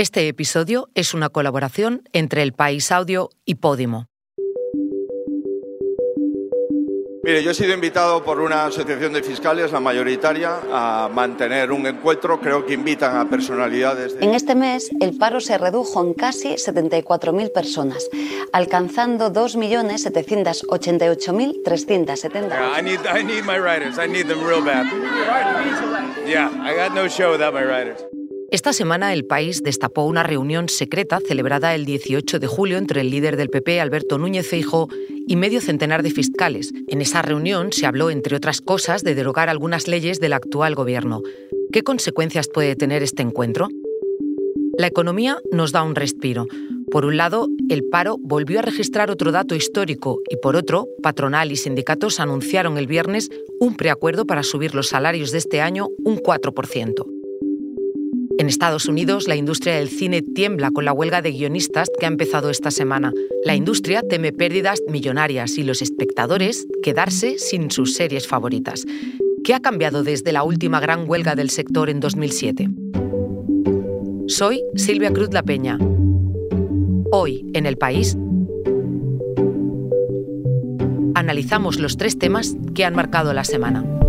Este episodio es una colaboración entre El País Audio y Podimo. Mire, yo he sido invitado por una asociación de fiscales, la mayoritaria, a mantener un encuentro. Creo que invitan a personalidades. En este mes, el paro se redujo en casi 74.000 personas, alcanzando 2.788.370. I need, I need my writers. I need them real bad. Yeah, I got no show without my writers. Esta semana el país destapó una reunión secreta celebrada el 18 de julio entre el líder del PP, Alberto Núñez Feijóo, y medio centenar de fiscales. En esa reunión se habló, entre otras cosas, de derogar algunas leyes del actual gobierno. ¿Qué consecuencias puede tener este encuentro? La economía nos da un respiro. Por un lado, el paro volvió a registrar otro dato histórico y por otro, patronal y sindicatos anunciaron el viernes un preacuerdo para subir los salarios de este año un 4%. En Estados Unidos, la industria del cine tiembla con la huelga de guionistas que ha empezado esta semana. La industria teme pérdidas millonarias y los espectadores quedarse sin sus series favoritas. ¿Qué ha cambiado desde la última gran huelga del sector en 2007? Soy Silvia Cruz La Peña. Hoy, en el país, analizamos los tres temas que han marcado la semana.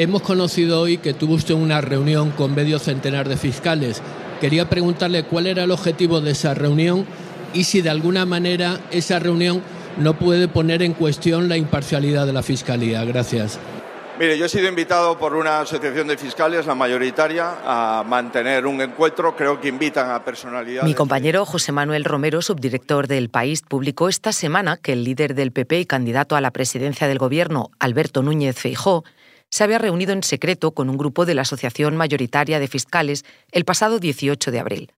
Hemos conocido hoy que tuvo usted una reunión con medio centenar de fiscales. Quería preguntarle cuál era el objetivo de esa reunión y si de alguna manera esa reunión no puede poner en cuestión la imparcialidad de la Fiscalía. Gracias. Mire, yo he sido invitado por una asociación de fiscales, la mayoritaria, a mantener un encuentro. Creo que invitan a personalidades. Mi compañero José Manuel Romero, subdirector del País, publicó esta semana que el líder del PP y candidato a la presidencia del gobierno, Alberto Núñez Feijó, se había reunido en secreto con un grupo de la Asociación Mayoritaria de Fiscales el pasado 18 de abril.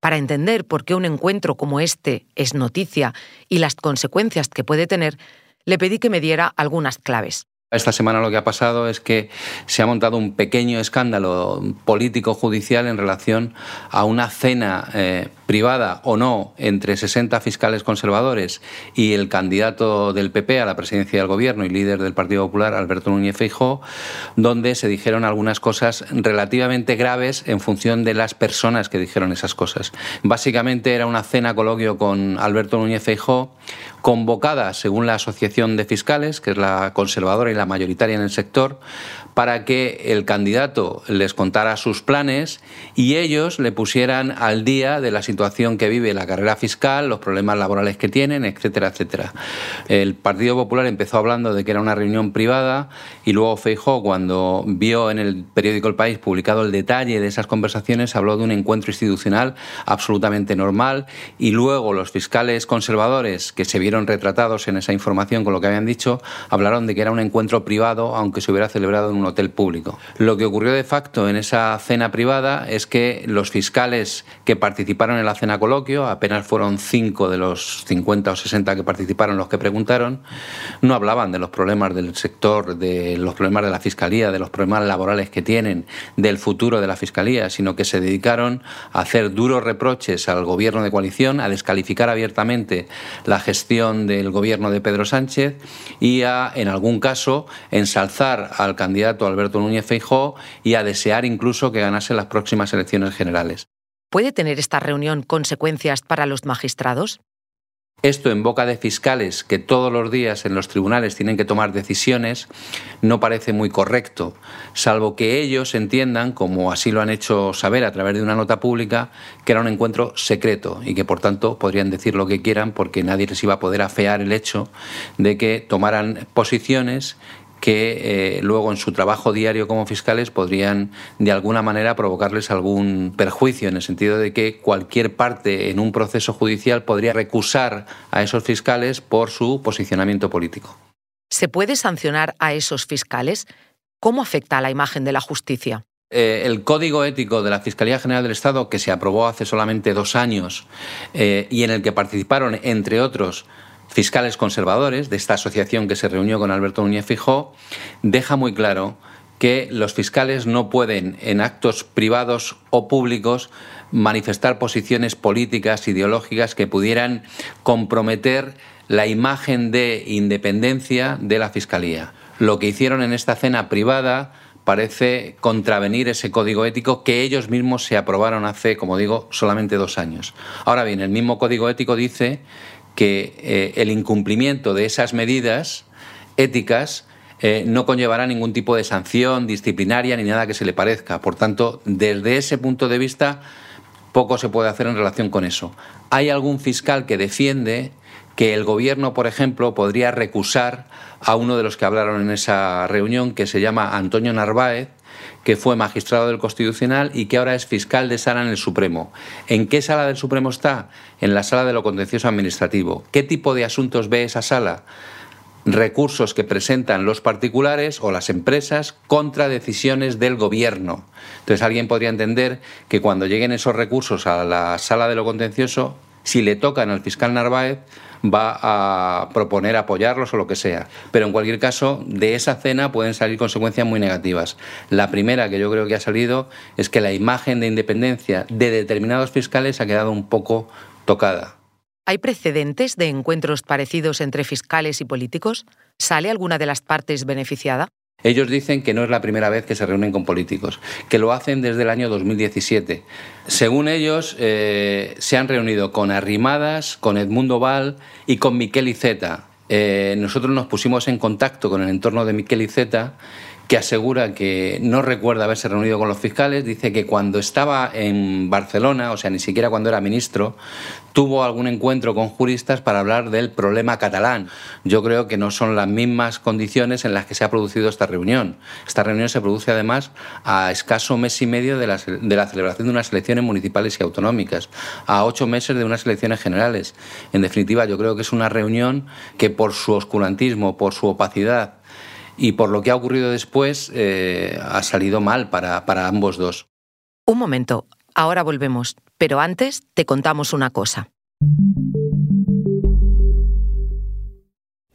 Para entender por qué un encuentro como este es noticia y las consecuencias que puede tener, le pedí que me diera algunas claves. Esta semana lo que ha pasado es que se ha montado un pequeño escándalo político-judicial en relación a una cena eh, privada o no entre 60 fiscales conservadores y el candidato del PP a la presidencia del gobierno y líder del Partido Popular, Alberto Núñez Feijóo, donde se dijeron algunas cosas relativamente graves en función de las personas que dijeron esas cosas. Básicamente era una cena coloquio con Alberto Núñez Feijóo, convocada según la Asociación de Fiscales, que es la conservadora y la mayoritaria en el sector, para que el candidato les contara sus planes y ellos le pusieran al día de la situación que vive la carrera fiscal, los problemas laborales que tienen, etcétera, etcétera. El Partido Popular empezó hablando de que era una reunión privada y luego Feijó, cuando vio en el periódico El País publicado el detalle de esas conversaciones, habló de un encuentro institucional absolutamente normal y luego los fiscales conservadores que se vieron retratados en esa información con lo que habían dicho, hablaron de que era un encuentro privado, aunque se hubiera celebrado en hotel público. Lo que ocurrió de facto en esa cena privada es que los fiscales que participaron en la cena coloquio, apenas fueron cinco de los 50 o 60 que participaron los que preguntaron, no hablaban de los problemas del sector, de los problemas de la fiscalía, de los problemas laborales que tienen, del futuro de la fiscalía, sino que se dedicaron a hacer duros reproches al gobierno de coalición, a descalificar abiertamente la gestión del gobierno de Pedro Sánchez y a, en algún caso, ensalzar al candidato Alberto Núñez Feijó y a desear incluso que ganase las próximas elecciones generales. ¿Puede tener esta reunión consecuencias para los magistrados? Esto en boca de fiscales que todos los días en los tribunales tienen que tomar decisiones no parece muy correcto, salvo que ellos entiendan, como así lo han hecho saber a través de una nota pública, que era un encuentro secreto y que por tanto podrían decir lo que quieran porque nadie les iba a poder afear el hecho de que tomaran posiciones que eh, luego en su trabajo diario como fiscales podrían de alguna manera provocarles algún perjuicio, en el sentido de que cualquier parte en un proceso judicial podría recusar a esos fiscales por su posicionamiento político. ¿Se puede sancionar a esos fiscales? ¿Cómo afecta a la imagen de la justicia? Eh, el Código Ético de la Fiscalía General del Estado, que se aprobó hace solamente dos años eh, y en el que participaron, entre otros, fiscales conservadores de esta asociación que se reunió con Alberto Núñez Fijó, deja muy claro que los fiscales no pueden, en actos privados o públicos, manifestar posiciones políticas, ideológicas que pudieran comprometer la imagen de independencia de la Fiscalía. Lo que hicieron en esta cena privada parece contravenir ese código ético que ellos mismos se aprobaron hace, como digo, solamente dos años. Ahora bien, el mismo código ético dice que eh, el incumplimiento de esas medidas éticas eh, no conllevará ningún tipo de sanción disciplinaria ni nada que se le parezca. Por tanto, desde ese punto de vista, poco se puede hacer en relación con eso. Hay algún fiscal que defiende que el gobierno, por ejemplo, podría recusar a uno de los que hablaron en esa reunión, que se llama Antonio Narváez, que fue magistrado del Constitucional y que ahora es fiscal de sala en el Supremo. ¿En qué sala del Supremo está? En la sala de lo contencioso administrativo. ¿Qué tipo de asuntos ve esa sala? recursos que presentan los particulares o las empresas contra decisiones del gobierno. Entonces alguien podría entender que cuando lleguen esos recursos a la sala de lo contencioso, si le tocan al fiscal Narváez, va a proponer apoyarlos o lo que sea. Pero en cualquier caso, de esa cena pueden salir consecuencias muy negativas. La primera que yo creo que ha salido es que la imagen de independencia de determinados fiscales ha quedado un poco tocada. ¿Hay precedentes de encuentros parecidos entre fiscales y políticos? ¿Sale alguna de las partes beneficiada? Ellos dicen que no es la primera vez que se reúnen con políticos, que lo hacen desde el año 2017. Según ellos, eh, se han reunido con Arrimadas, con Edmundo Val y con Miquel Iceta. Eh, nosotros nos pusimos en contacto con el entorno de Miquel Iceta que asegura que no recuerda haberse reunido con los fiscales, dice que cuando estaba en Barcelona, o sea, ni siquiera cuando era ministro, tuvo algún encuentro con juristas para hablar del problema catalán. Yo creo que no son las mismas condiciones en las que se ha producido esta reunión. Esta reunión se produce además a escaso mes y medio de la, de la celebración de unas elecciones municipales y autonómicas, a ocho meses de unas elecciones generales. En definitiva, yo creo que es una reunión que por su oscurantismo, por su opacidad, y por lo que ha ocurrido después eh, ha salido mal para, para ambos dos. Un momento, ahora volvemos, pero antes te contamos una cosa.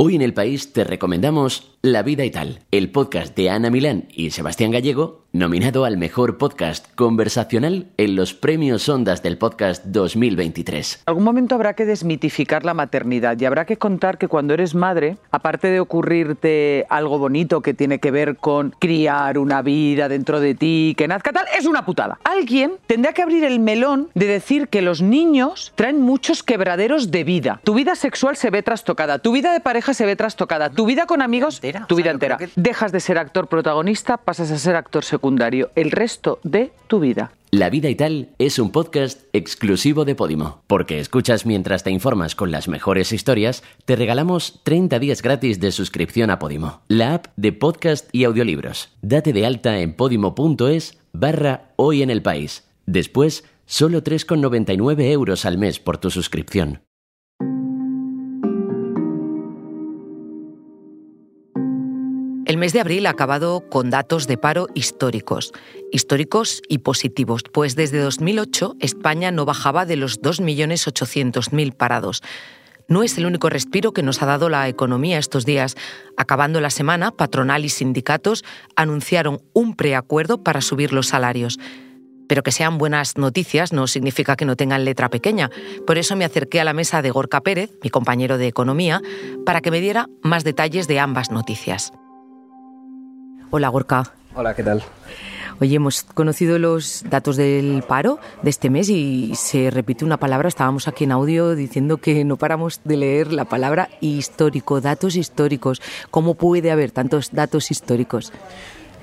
Hoy en el país te recomendamos La vida y tal, el podcast de Ana Milán y Sebastián Gallego nominado al mejor podcast conversacional en los premios Ondas del Podcast 2023. Algún momento habrá que desmitificar la maternidad y habrá que contar que cuando eres madre, aparte de ocurrirte algo bonito que tiene que ver con criar una vida dentro de ti, que nazca tal, es una putada. Alguien tendrá que abrir el melón de decir que los niños traen muchos quebraderos de vida. Tu vida sexual se ve trastocada, tu vida de pareja se ve trastocada, tu vida con amigos, tu vida entera. Dejas de ser actor protagonista, pasas a ser actor secundario secundario el resto de tu vida. La vida y tal es un podcast exclusivo de Podimo. Porque escuchas mientras te informas con las mejores historias, te regalamos 30 días gratis de suscripción a Podimo, la app de podcast y audiolibros. Date de alta en podimo.es barra hoy en el país. Después, solo 3,99 euros al mes por tu suscripción. El mes de abril ha acabado con datos de paro históricos, históricos y positivos, pues desde 2008 España no bajaba de los 2.800.000 parados. No es el único respiro que nos ha dado la economía estos días. Acabando la semana, patronal y sindicatos anunciaron un preacuerdo para subir los salarios. Pero que sean buenas noticias no significa que no tengan letra pequeña. Por eso me acerqué a la mesa de Gorka Pérez, mi compañero de economía, para que me diera más detalles de ambas noticias. Hola, Gorka. Hola, ¿qué tal? Oye, hemos conocido los datos del paro de este mes y se repite una palabra. Estábamos aquí en audio diciendo que no paramos de leer la palabra histórico, datos históricos. ¿Cómo puede haber tantos datos históricos?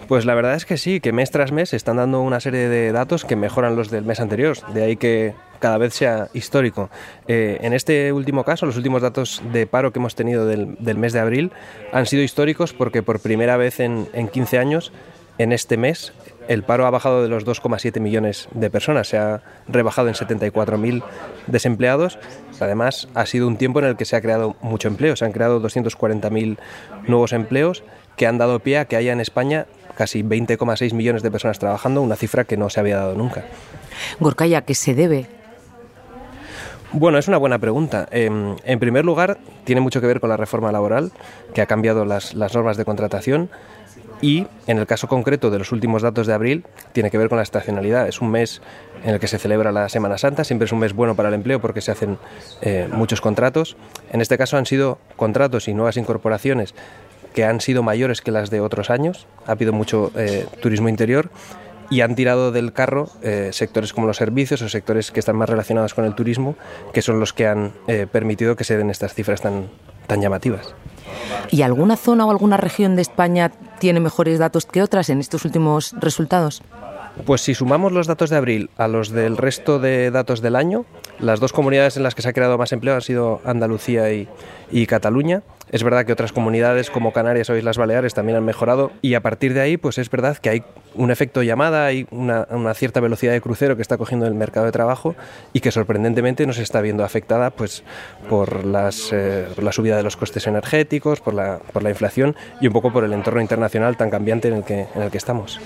Pues la verdad es que sí, que mes tras mes están dando una serie de datos que mejoran los del mes anterior. De ahí que cada vez sea histórico. Eh, en este último caso, los últimos datos de paro que hemos tenido del, mes de abril han sido históricos porque por primera vez en, en 15 años, en este mes, el paro ha bajado de los 2,7 millones de personas, se ha rebajado en 74.000 desempleados. Además, ha sido un tiempo en el que se ha creado mucho empleo, se han creado 240.000 nuevos empleos que han dado pie a que haya en España casi 20,6 millones de personas trabajando, una cifra que no se había dado nunca. Gorkaya, ¿qué se debe? Bueno, es una buena pregunta. Em, en primer lugar, tiene mucho que ver con la reforma laboral, que ha cambiado las, normas de contratación. y en el caso concreto de los últimos datos de abril tiene que ver con la estacionalidad. Es un mes en el que se celebra la Semana Santa, siempre es un mes bueno para el empleo porque se hacen eh, muchos contratos. En este caso han sido contratos y nuevas incorporaciones que han sido mayores que las de otros años. Ha habido mucho eh, turismo interior y han tirado del carro eh, sectores como los servicios o sectores que están más relacionados con el turismo, que son los que han permitido que se den estas cifras tan, tan llamativas. ¿Y alguna zona o alguna región de España tiene mejores datos que otras en estos últimos resultados? Pues si sumamos los datos de abril a los del resto de datos del año, las dos comunidades en las que se ha creado más empleo han sido Andalucía y, y Cataluña. Es verdad que otras comunidades como Canarias o Islas Baleares también han mejorado y a partir de ahí pues es verdad que hay un efecto llamada, hay una, cierta velocidad de crucero que está cogiendo el mercado de trabajo y que sorprendentemente no se está viendo afectada pues por, las, eh, la subida de los costes energéticos, por la, por la inflación y un poco por el entorno internacional tan cambiante en el que, en el que estamos.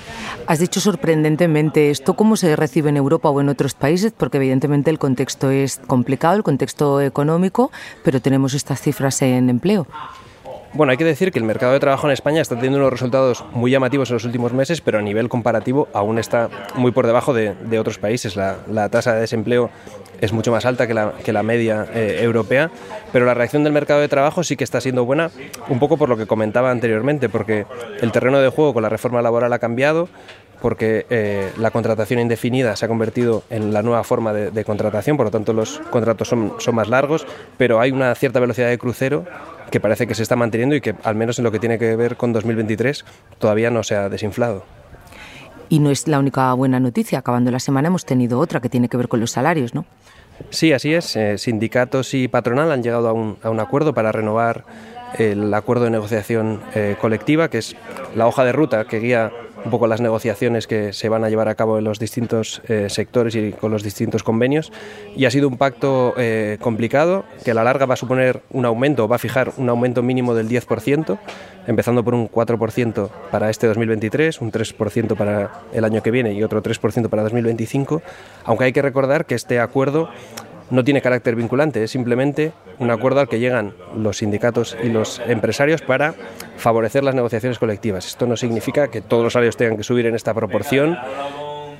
Has dicho sorprendentemente esto, ¿cómo se recibe en Europa o en otros países? Porque evidentemente el contexto es complicado, el contexto económico, pero tenemos estas cifras en empleo. Bueno, hay que decir que el mercado de trabajo en España está teniendo unos resultados muy llamativos en los últimos meses, pero a nivel comparativo aún está muy por debajo de, otros países. La, tasa de desempleo es mucho más alta que la, media eh, europea, pero la reacción del mercado de trabajo sí que está siendo buena, un poco por lo que comentaba anteriormente, porque el terreno de juego con la reforma laboral ha cambiado, porque eh, la contratación indefinida se ha convertido en la nueva forma de, contratación, por lo tanto los contratos son, son, más largos, pero hay una cierta velocidad de crucero que parece que se está manteniendo y que al menos en lo que tiene que ver con 2023 todavía no se ha desinflado. Y no es la única buena noticia. Acabando la semana hemos tenido otra que tiene que ver con los salarios, ¿no? Sí, así es. Eh, sindicatos y patronal han llegado a un, a un acuerdo para renovar el acuerdo de negociación eh, colectiva, que es la hoja de ruta que guía un poco las negociaciones que se van a llevar a cabo en los distintos eh, sectores y con los distintos convenios. Y ha sido un pacto eh, complicado que a la larga va a suponer un aumento, va a fijar un aumento mínimo del 10%, empezando por un 4% para este 2023, un 3% para el año que viene y otro 3% para 2025, aunque hay que recordar que este acuerdo no tiene carácter vinculante, es simplemente un acuerdo al que llegan los sindicatos y los empresarios para favorecer las negociaciones colectivas. Esto no significa que todos los salarios tengan que subir en esta proporción,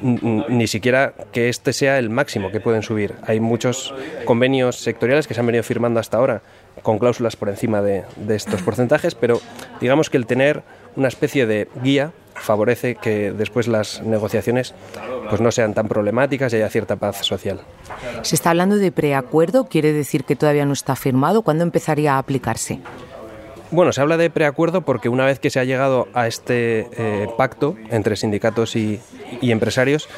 ni siquiera que este sea el máximo que pueden subir. Hay muchos convenios sectoriales que se han venido firmando hasta ahora con cláusulas por encima de, de estos porcentajes, pero digamos que el tener una especie de guía favorece que después las negociaciones pues no sean tan problemáticas y haya cierta paz social. Se está hablando de preacuerdo, quiere decir que todavía no está firmado. ¿Cuándo empezaría a aplicarse? Bueno, se habla de preacuerdo porque una vez que se ha llegado a este eh, pacto entre sindicatos y, y empresarios,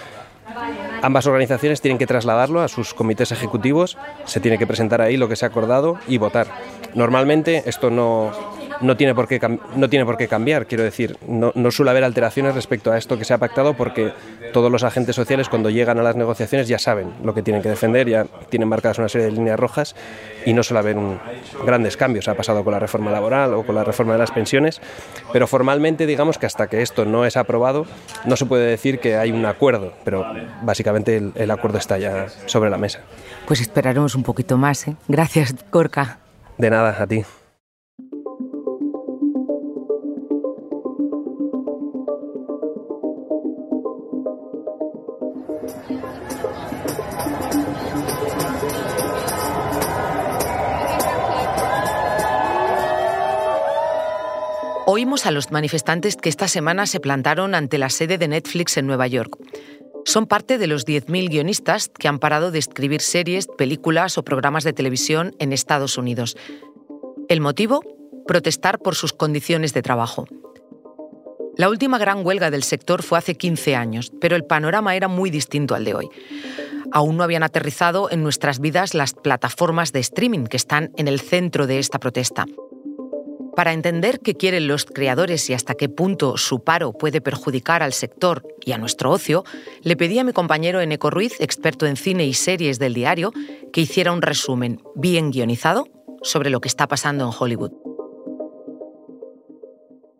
Ambas organizaciones tienen que trasladarlo a sus comités ejecutivos, se tiene que presentar ahí lo que se ha acordado y votar. Normalmente esto no, no tiene por qué, no tiene por qué cambiar. Quiero decir, no, no suele haber alteraciones respecto a esto que se ha pactado porque todos los agentes sociales cuando llegan a las negociaciones ya saben lo que tienen que defender, ya tienen marcadas una serie de líneas rojas y no suele haber un, grandes cambios. Ha pasado con la reforma laboral o con la reforma de las pensiones, pero formalmente digamos que hasta que esto no es aprobado no se puede decir que hay un acuerdo, pero básicamente el, el acuerdo está ya sobre la mesa. Pues esperaremos un poquito más. ¿eh? Gracias, Corca. De nada, a ti. A los manifestantes que esta semana se plantaron ante la sede de Netflix en Nueva York. Son parte de los 10.000 guionistas que han parado de escribir series, películas o programas de televisión en Estados Unidos. ¿El motivo? Protestar por sus condiciones de trabajo. La última gran huelga del sector fue hace 15 años, pero el panorama era muy distinto al de hoy. Aún no habían aterrizado en nuestras vidas las plataformas de streaming que están en el centro de esta protesta. Para entender qué quieren los creadores y hasta qué punto su paro puede perjudicar al sector y a nuestro ocio, le pedí a mi compañero Eneco Ruiz, experto en cine y series del diario, que hiciera un resumen bien guionizado sobre lo que está pasando en Hollywood.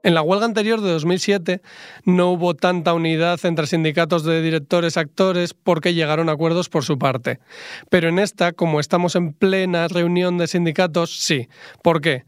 En la huelga anterior de 2007 no hubo tanta unidad entre sindicatos de directores actores porque llegaron acuerdos por su parte. Pero en esta, como estamos en plena reunión de sindicatos, sí. ¿Por qué?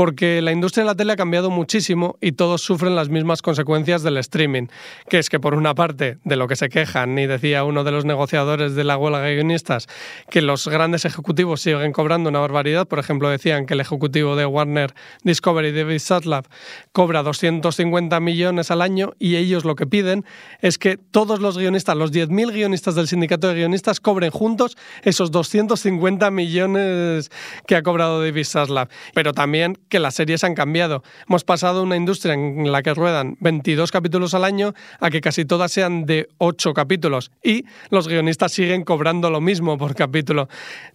porque la industria de la tele ha cambiado muchísimo y todos sufren las mismas consecuencias del streaming, que es que por una parte de lo que se quejan, y decía uno de los negociadores de la huelga de guionistas, que los grandes ejecutivos siguen cobrando una barbaridad, por ejemplo decían que el ejecutivo de Warner Discovery, David Sattlav, cobra 250 millones al año y ellos lo que piden es que todos los guionistas, los 10.000 guionistas del sindicato de guionistas, cobren juntos esos 250 millones que ha cobrado David Sattlav. Pero también que las series han cambiado. Hemos pasado una industria en la que ruedan 22 capítulos al año a que casi todas sean de 8 capítulos y los guionistas siguen cobrando lo mismo por capítulo.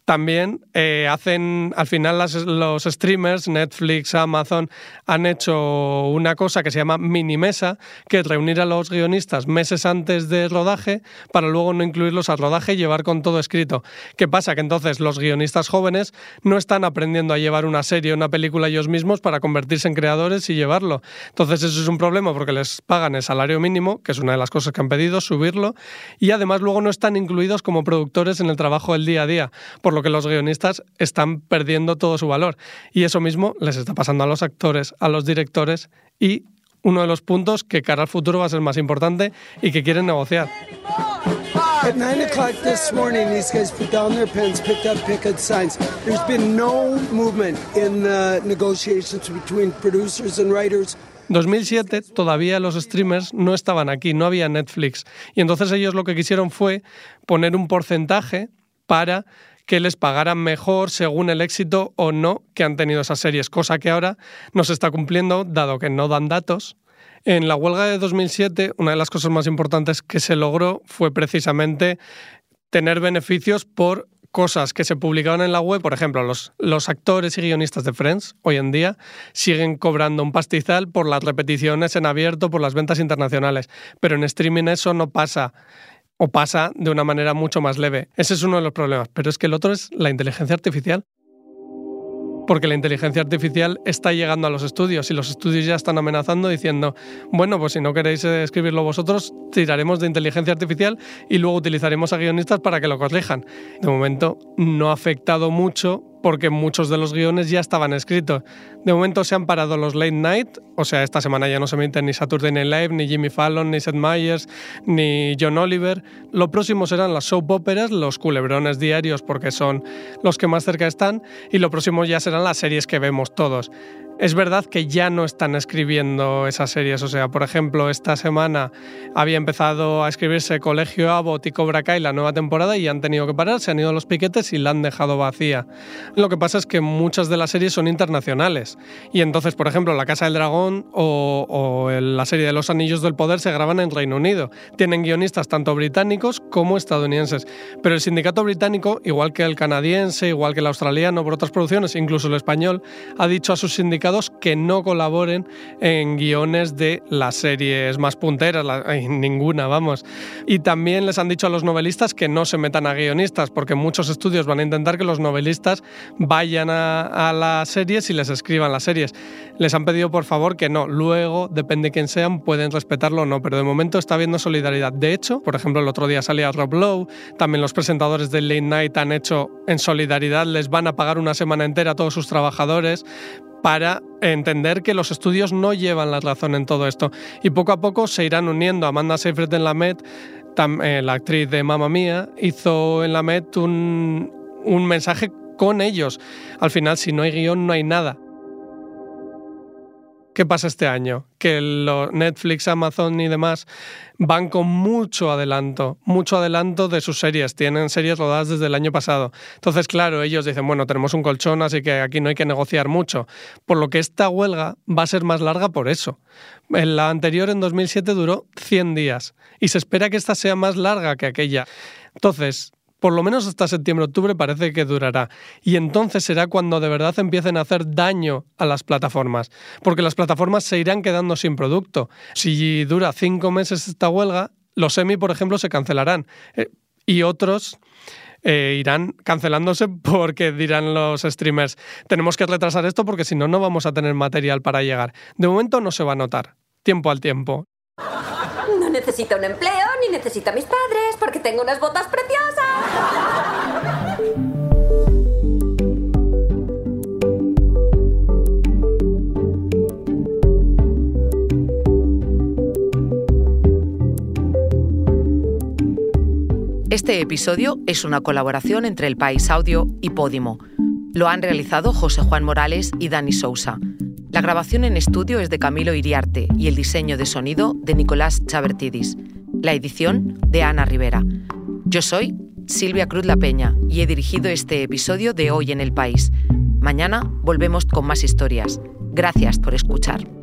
También eh, hacen, al final los streamers, Netflix, Amazon, han hecho una cosa que se llama mini mesa, que es reunir a los guionistas meses antes de rodaje para luego no incluirlos al rodaje y llevar con todo escrito. ¿Qué pasa? Que entonces los guionistas jóvenes no están aprendiendo a llevar una serie, una película ellos mismos para convertirse en creadores y llevarlo. Entonces eso es un problema porque les pagan el salario mínimo, que es una de las cosas que han pedido, subirlo, y además luego no están incluidos como productores en el trabajo del día a día. Por lo que los guionistas están perdiendo todo su valor. Y eso mismo les está pasando a los actores, a los directores y uno de los puntos que cara al futuro va a ser más importante y que quieren negociar. At 9 o'clock this morning, these guys put down their pens, picked up picket signs. There's been no movement in the negotiations between producers and writers. 2007 todavía los streamers no estaban aquí, no había Netflix. Y entonces ellos lo que quisieron fue poner un porcentaje para que les pagaran mejor según el éxito o no que han tenido esas series, cosa que ahora no se está cumpliendo dado que no dan datos. En la huelga de 2007, una de las cosas más importantes que se logró fue precisamente tener beneficios por cosas que se publicaban en la web, por ejemplo, los, los, actores y guionistas de Friends hoy en día siguen cobrando un pastizal por las repeticiones en abierto, por las ventas internacionales, pero en streaming eso no pasa o pasa de una manera mucho más leve. Ese es uno de los problemas, pero es que el otro es la inteligencia artificial. Porque la inteligencia artificial está llegando a los estudios y los estudios ya están amenazando diciendo, bueno, pues si no queréis escribirlo vosotros, tiraremos de inteligencia artificial y luego utilizaremos a guionistas para que lo corrijan. De momento no ha afectado mucho porque muchos de los guiones ya estaban escritos. De momento se han parado los late night, o sea, esta semana ya no se emiten ni Saturday Night Live, ni Jimmy Fallon, ni Seth Meyers, ni John Oliver. Lo próximo serán las soap operas, los culebrones diarios, porque son los que más cerca están, y lo próximo ya serán las series que vemos todos. Es verdad que ya no están escribiendo esas series, o sea, por ejemplo, esta semana había empezado a escribirse Colegio Abbott y Cobra Kai la nueva temporada y han tenido que parar, se han ido los piquetes y la han dejado vacía. Lo que pasa es que muchas de las series son internacionales y entonces, por ejemplo, La Casa del Dragón o, la serie de Los Anillos del Poder se graban en Reino Unido. Tienen guionistas tanto británicos como estadounidenses, pero el sindicato británico, igual que el canadiense, igual que el australiano por otras producciones, incluso el español, ha dicho a sus sindicatos que no colaboren en guiones de las series más punteras, ninguna, vamos. Y también les han dicho a los novelistas que no se metan a guionistas, porque muchos estudios van a intentar que los novelistas vayan a, las series y les escriban las series. Les han pedido por favor que no, luego, depende de quién sean, pueden respetarlo o no, pero de momento está habiendo solidaridad. De hecho, por ejemplo, el otro día salía Rob Lowe, también los presentadores de Late Night han hecho en solidaridad, les van a pagar una semana entera a todos sus trabajadores, para entender que los estudios no llevan la razón en todo esto. Y poco a poco se irán uniendo. Amanda Seyfried en la Met, eh, la actriz de Mamma Mía, hizo en la Met un, un mensaje con ellos. Al final, si no hay guion, no hay nada. ¿Qué pasa este año? Que los Netflix, Amazon y demás van con mucho adelanto, mucho adelanto de sus series. Tienen series rodadas desde el año pasado. Entonces, claro, ellos dicen, bueno, tenemos un colchón, así que aquí no hay que negociar mucho. Por lo que esta huelga va a ser más larga por eso. En la anterior, en 2007, duró 100 días y se espera que esta sea más larga que aquella. Entonces, por lo menos hasta septiembre-octubre parece que durará. Y entonces será cuando de verdad empiecen a hacer daño a las plataformas, porque las plataformas se irán quedando sin producto. Si dura cinco meses esta huelga, los semi, por ejemplo, se cancelarán. Eh, y otros eh, irán cancelándose porque dirán los streamers, tenemos que retrasar esto porque si no, no vamos a tener material para llegar. De momento no se va a notar, tiempo al tiempo. No necesito un empleo ni necesito a mis padres porque tengo unas botas preciosas. Este episodio es una colaboración entre El País Audio y Podimo. Lo han realizado José Juan Morales y Dani Sousa. La grabación en estudio es de Camilo Iriarte y el diseño de sonido de Nicolás Chabertidis. La edición de Ana Rivera. Yo soy Silvia Cruz La Peña y he dirigido este episodio de Hoy en el País. Mañana volvemos con más historias. Gracias por escuchar.